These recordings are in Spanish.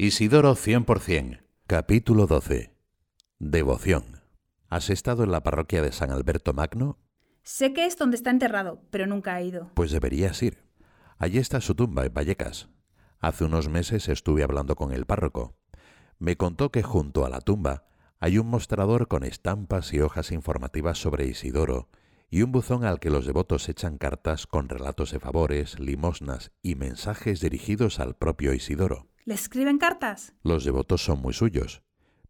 Isidoro 100%, capítulo 12. Devoción. ¿Has estado en la parroquia de San Alberto Magno? Sé que es donde está enterrado, pero nunca he ido. Pues deberías ir. Allí está su tumba, en Vallecas. Hace unos meses estuve hablando con el párroco. Me contó que junto a la tumba hay un mostrador con estampas y hojas informativas sobre Isidoro y un buzón al que los devotos echan cartas con relatos de favores, limosnas y mensajes dirigidos al propio Isidoro. ¿Le escriben cartas? Los devotos son muy suyos,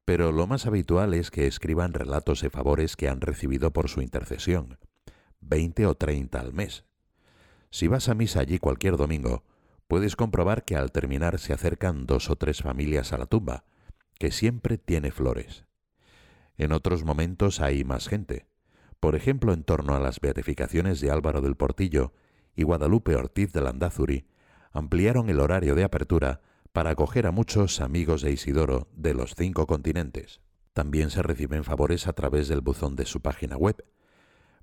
pero lo más habitual es que escriban relatos de favores que han recibido por su intercesión, veinte o treinta al mes. Si vas a misa allí cualquier domingo, puedes comprobar que al terminar se acercan dos o tres familias a la tumba, que siempre tiene flores. En otros momentos hay más gente, por ejemplo en torno a las beatificaciones de Álvaro del Portillo y Guadalupe Ortiz de Landázuri, ampliaron el horario de apertura para acoger a muchos amigos de Isidoro de los cinco continentes. También se reciben favores a través del buzón de su página web.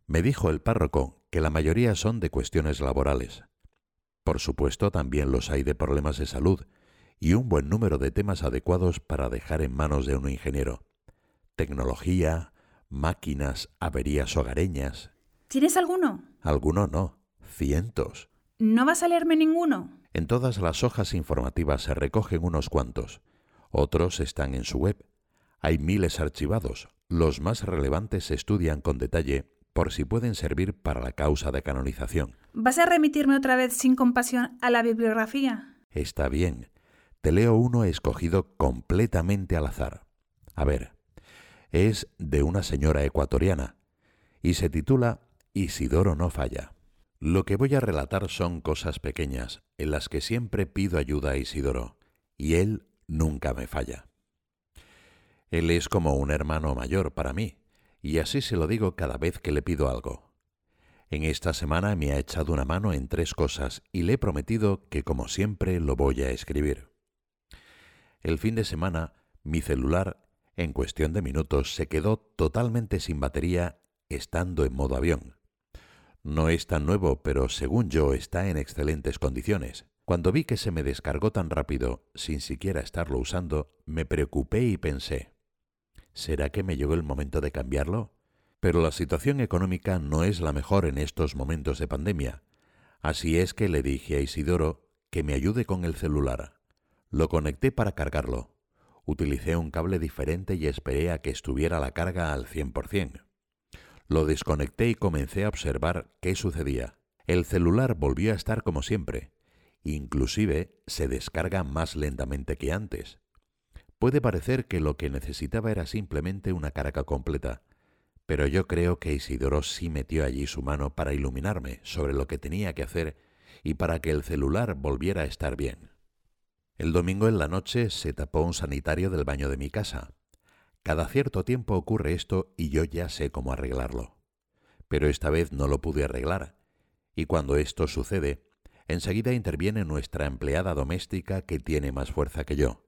Me dijo el párroco que la mayoría son de cuestiones laborales. Por supuesto, también los hay de problemas de salud y un buen número de temas adecuados para dejar en manos de un ingeniero. Tecnología, máquinas, averías hogareñas. ¿Tienes alguno? Alguno no, cientos. ¿No vas a leerme ninguno? En todas las hojas informativas se recogen unos cuantos. Otros están en su web. Hay miles archivados. Los más relevantes se estudian con detalle por si pueden servir para la causa de canonización. ¿Vas a remitirme otra vez sin compasión a la bibliografía? Está bien. Te leo uno escogido completamente al azar. A ver, es de una señora ecuatoriana y se titula Isidoro no falla. Lo que voy a relatar son cosas pequeñas en las que siempre pido ayuda a Isidoro y él nunca me falla. Él es como un hermano mayor para mí y así se lo digo cada vez que le pido algo. En esta semana me ha echado una mano en tres cosas y le he prometido que como siempre lo voy a escribir. El fin de semana mi celular en cuestión de minutos se quedó totalmente sin batería estando en modo avión. No es tan nuevo, pero según yo está en excelentes condiciones. Cuando vi que se me descargó tan rápido, sin siquiera estarlo usando, me preocupé y pensé, ¿será que me llegó el momento de cambiarlo? Pero la situación económica no es la mejor en estos momentos de pandemia. Así es que le dije a Isidoro que me ayude con el celular. Lo conecté para cargarlo. Utilicé un cable diferente y esperé a que estuviera la carga al 100%. Lo desconecté y comencé a observar qué sucedía. El celular volvió a estar como siempre. Inclusive se descarga más lentamente que antes. Puede parecer que lo que necesitaba era simplemente una carga completa, pero yo creo que Isidoro sí metió allí su mano para iluminarme sobre lo que tenía que hacer y para que el celular volviera a estar bien. El domingo en la noche se tapó un sanitario del baño de mi casa. Cada cierto tiempo ocurre esto y yo ya sé cómo arreglarlo. Pero esta vez no lo pude arreglar. Y cuando esto sucede, enseguida interviene nuestra empleada doméstica que tiene más fuerza que yo.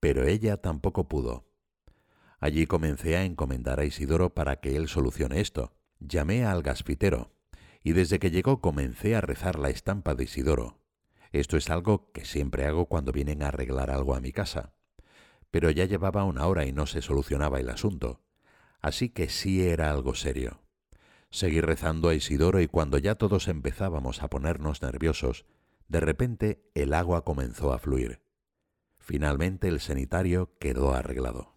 Pero ella tampoco pudo. Allí comencé a encomendar a Isidoro para que él solucione esto. Llamé al gasfitero, y desde que llegó comencé a rezar la estampa de Isidoro, esto es algo que siempre hago cuando vienen a arreglar algo a mi casa. Pero ya llevaba una hora y no se solucionaba el asunto. Así que sí era algo serio. Seguí rezando a Isidoro y cuando ya todos empezábamos a ponernos nerviosos, de repente el agua comenzó a fluir. Finalmente el sanitario quedó arreglado.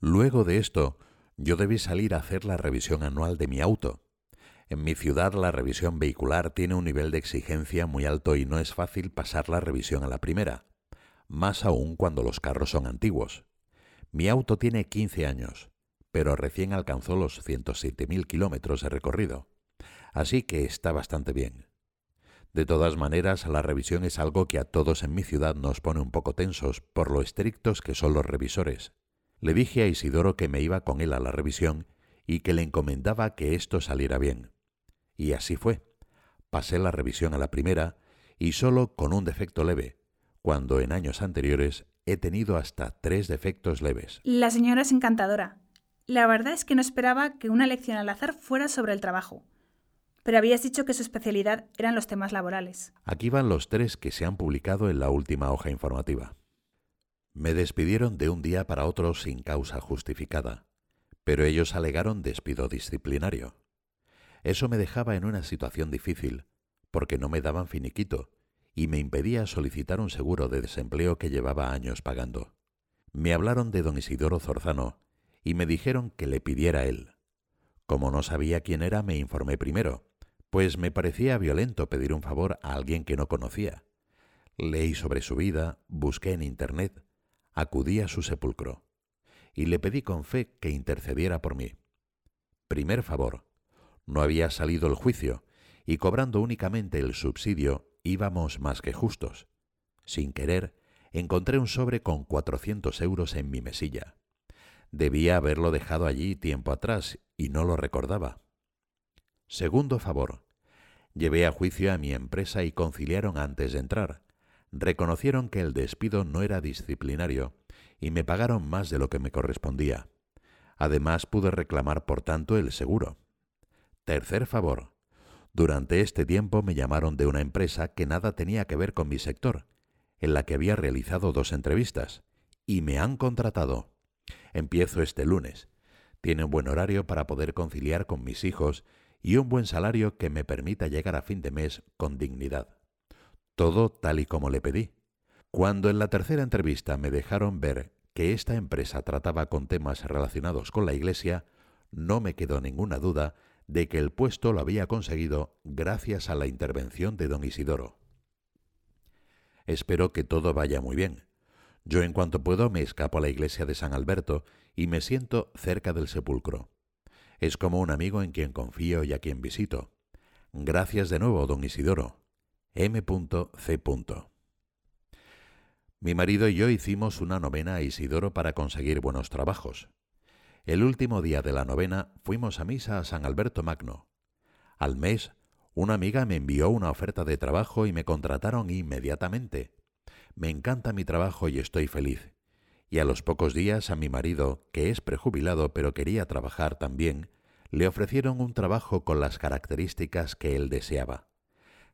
Luego de esto, yo debí salir a hacer la revisión anual de mi auto, en mi ciudad la revisión vehicular tiene un nivel de exigencia muy alto y no es fácil pasar la revisión a la primera, más aún cuando los carros son antiguos. Mi auto tiene 15 años, pero recién alcanzó los 107.000 kilómetros de recorrido, así que está bastante bien. De todas maneras, la revisión es algo que a todos en mi ciudad nos pone un poco tensos por lo estrictos que son los revisores. Le dije a Isidoro que me iba con él a la revisión y que le encomendaba que esto saliera bien. Y así fue. Pasé la revisión a la primera y solo con un defecto leve, cuando en años anteriores he tenido hasta tres defectos leves. La señora es encantadora. La verdad es que no esperaba que una lección al azar fuera sobre el trabajo. Pero habías dicho que su especialidad eran los temas laborales. Aquí van los tres que se han publicado en la última hoja informativa. Me despidieron de un día para otro sin causa justificada, pero ellos alegaron despido disciplinario. Eso me dejaba en una situación difícil, porque no me daban finiquito y me impedía solicitar un seguro de desempleo que llevaba años pagando. Me hablaron de don Isidoro Zorzano y me dijeron que le pidiera él. Como no sabía quién era, me informé primero, pues me parecía violento pedir un favor a alguien que no conocía. Leí sobre su vida, busqué en Internet, acudí a su sepulcro y le pedí con fe que intercediera por mí. Primer favor, no había salido el juicio y cobrando únicamente el subsidio íbamos más que justos. Sin querer, encontré un sobre con cuatrocientos euros en mi mesilla. Debía haberlo dejado allí tiempo atrás y no lo recordaba. Segundo favor. Llevé a juicio a mi empresa y conciliaron antes de entrar. Reconocieron que el despido no era disciplinario y me pagaron más de lo que me correspondía. Además pude reclamar por tanto el seguro. Tercer favor. Durante este tiempo me llamaron de una empresa que nada tenía que ver con mi sector, en la que había realizado dos entrevistas, y me han contratado. Empiezo este lunes. Tiene un buen horario para poder conciliar con mis hijos y un buen salario que me permita llegar a fin de mes con dignidad. Todo tal y como le pedí. Cuando en la tercera entrevista me dejaron ver que esta empresa trataba con temas relacionados con la Iglesia, no me quedó ninguna duda de que el puesto lo había conseguido gracias a la intervención de don Isidoro. Espero que todo vaya muy bien. Yo en cuanto puedo me escapo a la iglesia de San Alberto y me siento cerca del sepulcro. Es como un amigo en quien confío y a quien visito. Gracias de nuevo, don Isidoro. M.C. Mi marido y yo hicimos una novena a Isidoro para conseguir buenos trabajos. El último día de la novena fuimos a misa a San Alberto Magno. Al mes, una amiga me envió una oferta de trabajo y me contrataron inmediatamente. Me encanta mi trabajo y estoy feliz. Y a los pocos días a mi marido, que es prejubilado pero quería trabajar también, le ofrecieron un trabajo con las características que él deseaba.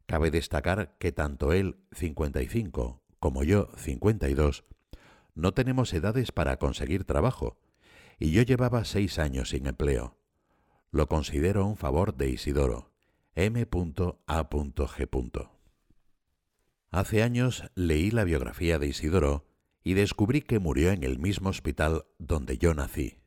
Cabe destacar que tanto él, 55, como yo, 52, no tenemos edades para conseguir trabajo, y yo llevaba seis años sin empleo. Lo considero un favor de Isidoro. M.A.G. Hace años leí la biografía de Isidoro y descubrí que murió en el mismo hospital donde yo nací.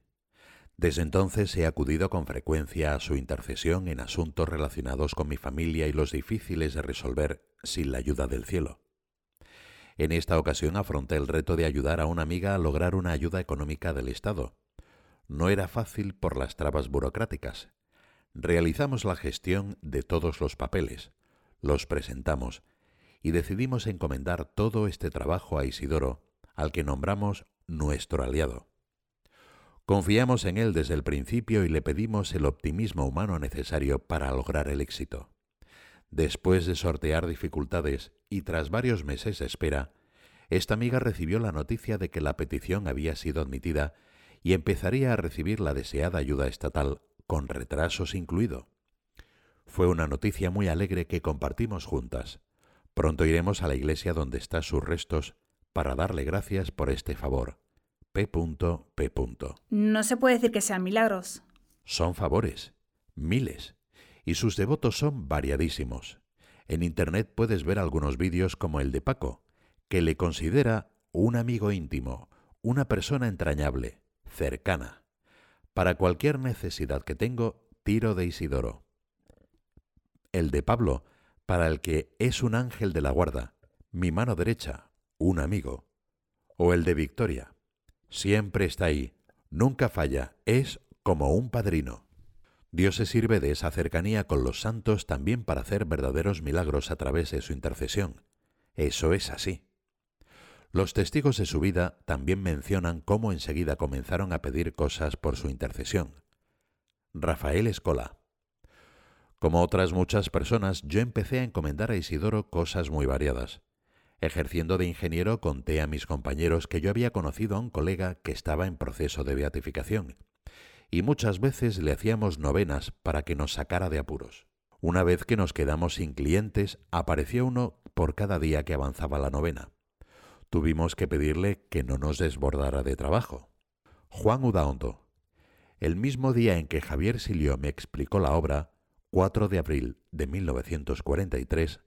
Desde entonces he acudido con frecuencia a su intercesión en asuntos relacionados con mi familia y los difíciles de resolver sin la ayuda del cielo. En esta ocasión afronté el reto de ayudar a una amiga a lograr una ayuda económica del Estado. No era fácil por las trabas burocráticas. Realizamos la gestión de todos los papeles, los presentamos y decidimos encomendar todo este trabajo a Isidoro, al que nombramos nuestro aliado. Confiamos en él desde el principio y le pedimos el optimismo humano necesario para lograr el éxito. Después de sortear dificultades y tras varios meses de espera, esta amiga recibió la noticia de que la petición había sido admitida y empezaría a recibir la deseada ayuda estatal, con retrasos incluido. Fue una noticia muy alegre que compartimos juntas. Pronto iremos a la iglesia donde están sus restos para darle gracias por este favor. P. P. No se puede decir que sean milagros. Son favores, miles, y sus devotos son variadísimos. En Internet puedes ver algunos vídeos como el de Paco, que le considera un amigo íntimo, una persona entrañable, cercana. Para cualquier necesidad que tengo, tiro de Isidoro. El de Pablo, para el que es un ángel de la guarda, mi mano derecha, un amigo. O el de Victoria. Siempre está ahí, nunca falla, es como un padrino. Dios se sirve de esa cercanía con los santos también para hacer verdaderos milagros a través de su intercesión. Eso es así. Los testigos de su vida también mencionan cómo enseguida comenzaron a pedir cosas por su intercesión. Rafael Escola. Como otras muchas personas, yo empecé a encomendar a Isidoro cosas muy variadas. Ejerciendo de ingeniero conté a mis compañeros que yo había conocido a un colega que estaba en proceso de beatificación, y muchas veces le hacíamos novenas para que nos sacara de apuros. Una vez que nos quedamos sin clientes, apareció uno por cada día que avanzaba la novena. Tuvimos que pedirle que no nos desbordara de trabajo. Juan Udaondo. El mismo día en que Javier Silio me explicó la obra, 4 de abril de 1943,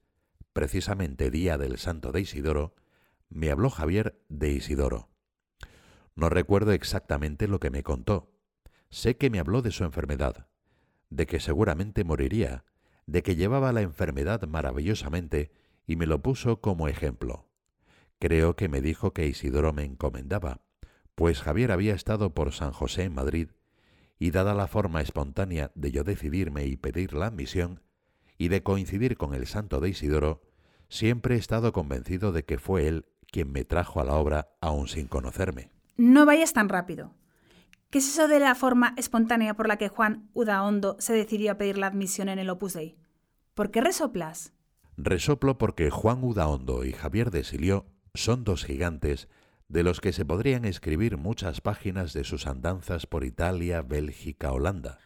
precisamente día del Santo de Isidoro, me habló Javier de Isidoro. No recuerdo exactamente lo que me contó. Sé que me habló de su enfermedad, de que seguramente moriría, de que llevaba la enfermedad maravillosamente y me lo puso como ejemplo. Creo que me dijo que Isidoro me encomendaba, pues Javier había estado por San José en Madrid, y dada la forma espontánea de yo decidirme y pedir la admisión, y de coincidir con el santo de Isidoro, siempre he estado convencido de que fue él quien me trajo a la obra aún sin conocerme. No vayas tan rápido. ¿Qué es eso de la forma espontánea por la que Juan Udaondo se decidió a pedir la admisión en el Opus Dei? ¿Por qué resoplas? Resoplo porque Juan Udaondo y Javier de Silió son dos gigantes de los que se podrían escribir muchas páginas de sus andanzas por Italia, Bélgica, Holanda.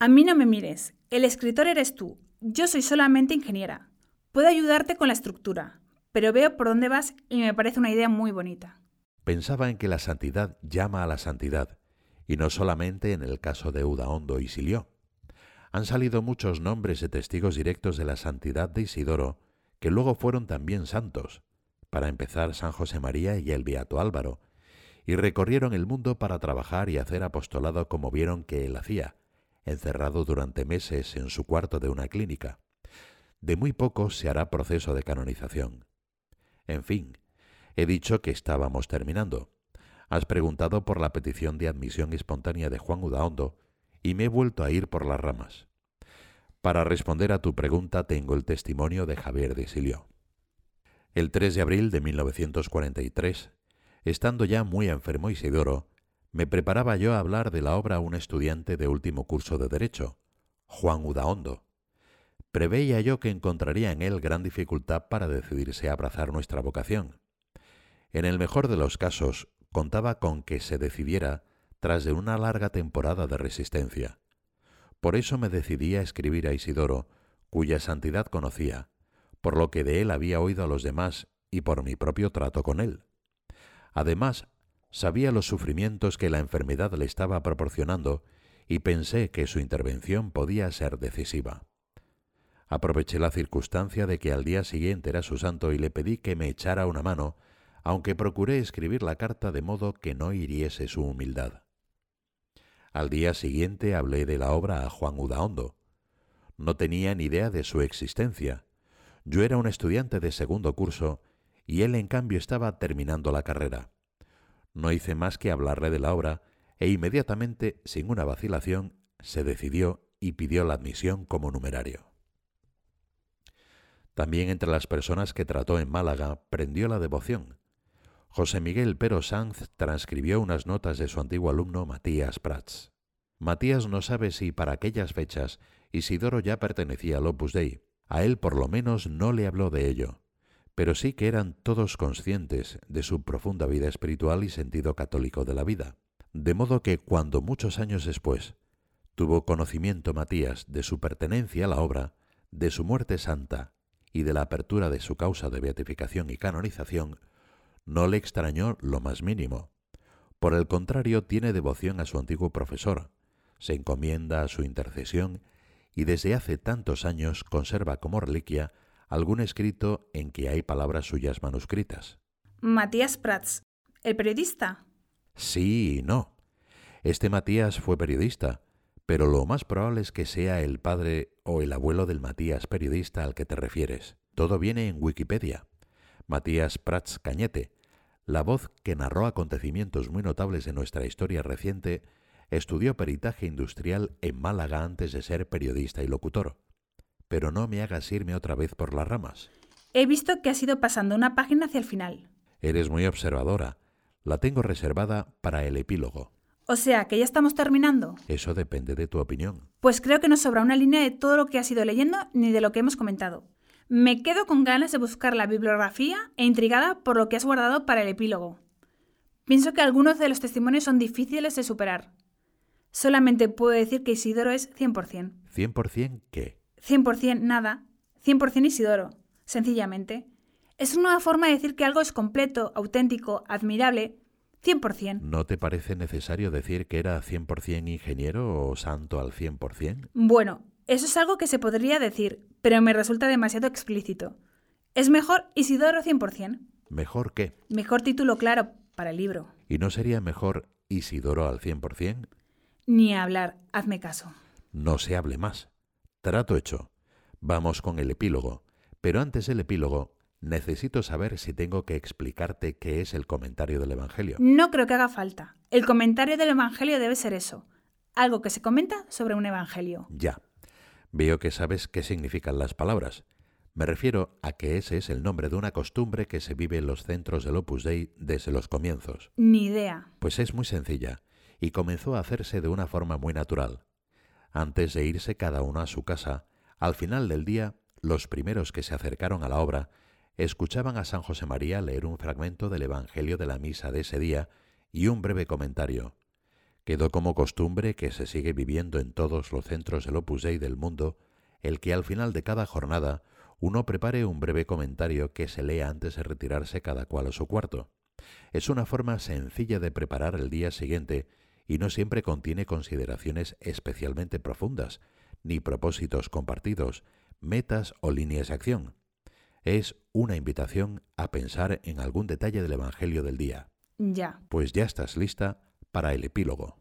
A mí no me mires. El escritor eres tú. Yo soy solamente ingeniera. Puedo ayudarte con la estructura, pero veo por dónde vas y me parece una idea muy bonita. Pensaba en que la santidad llama a la santidad, y no solamente en el caso de Udaondo y Silió. Han salido muchos nombres de testigos directos de la santidad de Isidoro, que luego fueron también santos, para empezar San José María y el Beato Álvaro, y recorrieron el mundo para trabajar y hacer apostolado como vieron que él hacía, encerrado durante meses en su cuarto de una clínica. De muy poco se hará proceso de canonización. En fin, he dicho que estábamos terminando. Has preguntado por la petición de admisión espontánea de Juan Udaondo y me he vuelto a ir por las ramas. Para responder a tu pregunta tengo el testimonio de Javier de Silio. El 3 de abril de 1943, estando ya muy enfermo Isidoro, me preparaba yo a hablar de la obra a un estudiante de último curso de Derecho, Juan Udaondo. Preveía yo que encontraría en él gran dificultad para decidirse a abrazar nuestra vocación. En el mejor de los casos, contaba con que se decidiera tras de una larga temporada de resistencia. Por eso me decidí a escribir a Isidoro, cuya santidad conocía, por lo que de él había oído a los demás y por mi propio trato con él. Además, sabía los sufrimientos que la enfermedad le estaba proporcionando y pensé que su intervención podía ser decisiva. Aproveché la circunstancia de que al día siguiente era su santo y le pedí que me echara una mano, aunque procuré escribir la carta de modo que no hiriese su humildad. Al día siguiente hablé de la obra a Juan Udaondo. No tenía ni idea de su existencia, yo era un estudiante de segundo curso y él en cambio estaba terminando la carrera. No hice más que hablarle de la obra e inmediatamente, sin una vacilación, se decidió y pidió la admisión como numerario. También entre las personas que trató en Málaga prendió la devoción. José Miguel Pero Sanz transcribió unas notas de su antiguo alumno Matías Prats. Matías no sabe si para aquellas fechas Isidoro ya pertenecía al Opus Dei, a él por lo menos no le habló de ello, pero sí que eran todos conscientes de su profunda vida espiritual y sentido católico de la vida. De modo que cuando muchos años después tuvo conocimiento Matías de su pertenencia a la obra, de su muerte santa y de la apertura de su causa de beatificación y canonización, no le extrañó lo más mínimo. Por el contrario, tiene devoción a su antiguo profesor, se encomienda a su intercesión y desde hace tantos años conserva como reliquia algún escrito en que hay palabras suyas manuscritas. Matías Prats, ¿el periodista? Sí y no. Este Matías fue periodista, pero lo más probable es que sea el padre o el abuelo del Matías periodista al que te refieres. Todo viene en Wikipedia. Matías Prats Cañete, la voz que narró acontecimientos muy notables de nuestra historia reciente Estudió peritaje industrial en Málaga antes de ser periodista y locutor. Pero no me hagas irme otra vez por las ramas. He visto que has ido pasando una página hacia el final. Eres muy observadora. La tengo reservada para el epílogo. O sea, que ya estamos terminando. Eso depende de tu opinión. Pues creo que no sobra una línea de todo lo que has ido leyendo ni de lo que hemos comentado. Me quedo con ganas de buscar la bibliografía e intrigada por lo que has guardado para el epílogo. Pienso que algunos de los testimonios son difíciles de superar. Solamente puedo decir que Isidoro es 100%. ¿100% qué? 100% nada. 100% Isidoro, sencillamente. Es una forma de decir que algo es completo, auténtico, admirable, 100%. ¿No te parece necesario decir que era 100% ingeniero o santo al 100%? Bueno, eso es algo que se podría decir, pero me resulta demasiado explícito. Es mejor Isidoro 100%. ¿Mejor qué? Mejor título claro para el libro. ¿Y no sería mejor Isidoro al 100%? Ni hablar, hazme caso. No se hable más. Trato hecho. Vamos con el epílogo. Pero antes del epílogo, necesito saber si tengo que explicarte qué es el comentario del Evangelio. No creo que haga falta. El comentario del Evangelio debe ser eso. Algo que se comenta sobre un Evangelio. Ya. Veo que sabes qué significan las palabras. Me refiero a que ese es el nombre de una costumbre que se vive en los centros del Opus Dei desde los comienzos. Ni idea. Pues es muy sencilla, y comenzó a hacerse de una forma muy natural. Antes de irse cada uno a su casa, al final del día, los primeros que se acercaron a la obra escuchaban a San José María leer un fragmento del Evangelio de la misa de ese día y un breve comentario. Quedó como costumbre que se sigue viviendo en todos los centros del Opus Dei del mundo, el que al final de cada jornada uno prepare un breve comentario que se lea antes de retirarse cada cual a su cuarto. Es una forma sencilla de preparar el día siguiente y no siempre contiene consideraciones especialmente profundas, ni propósitos compartidos, metas o líneas de acción. Es una invitación a pensar en algún detalle del Evangelio del día. Ya. Pues ya estás lista para el epílogo.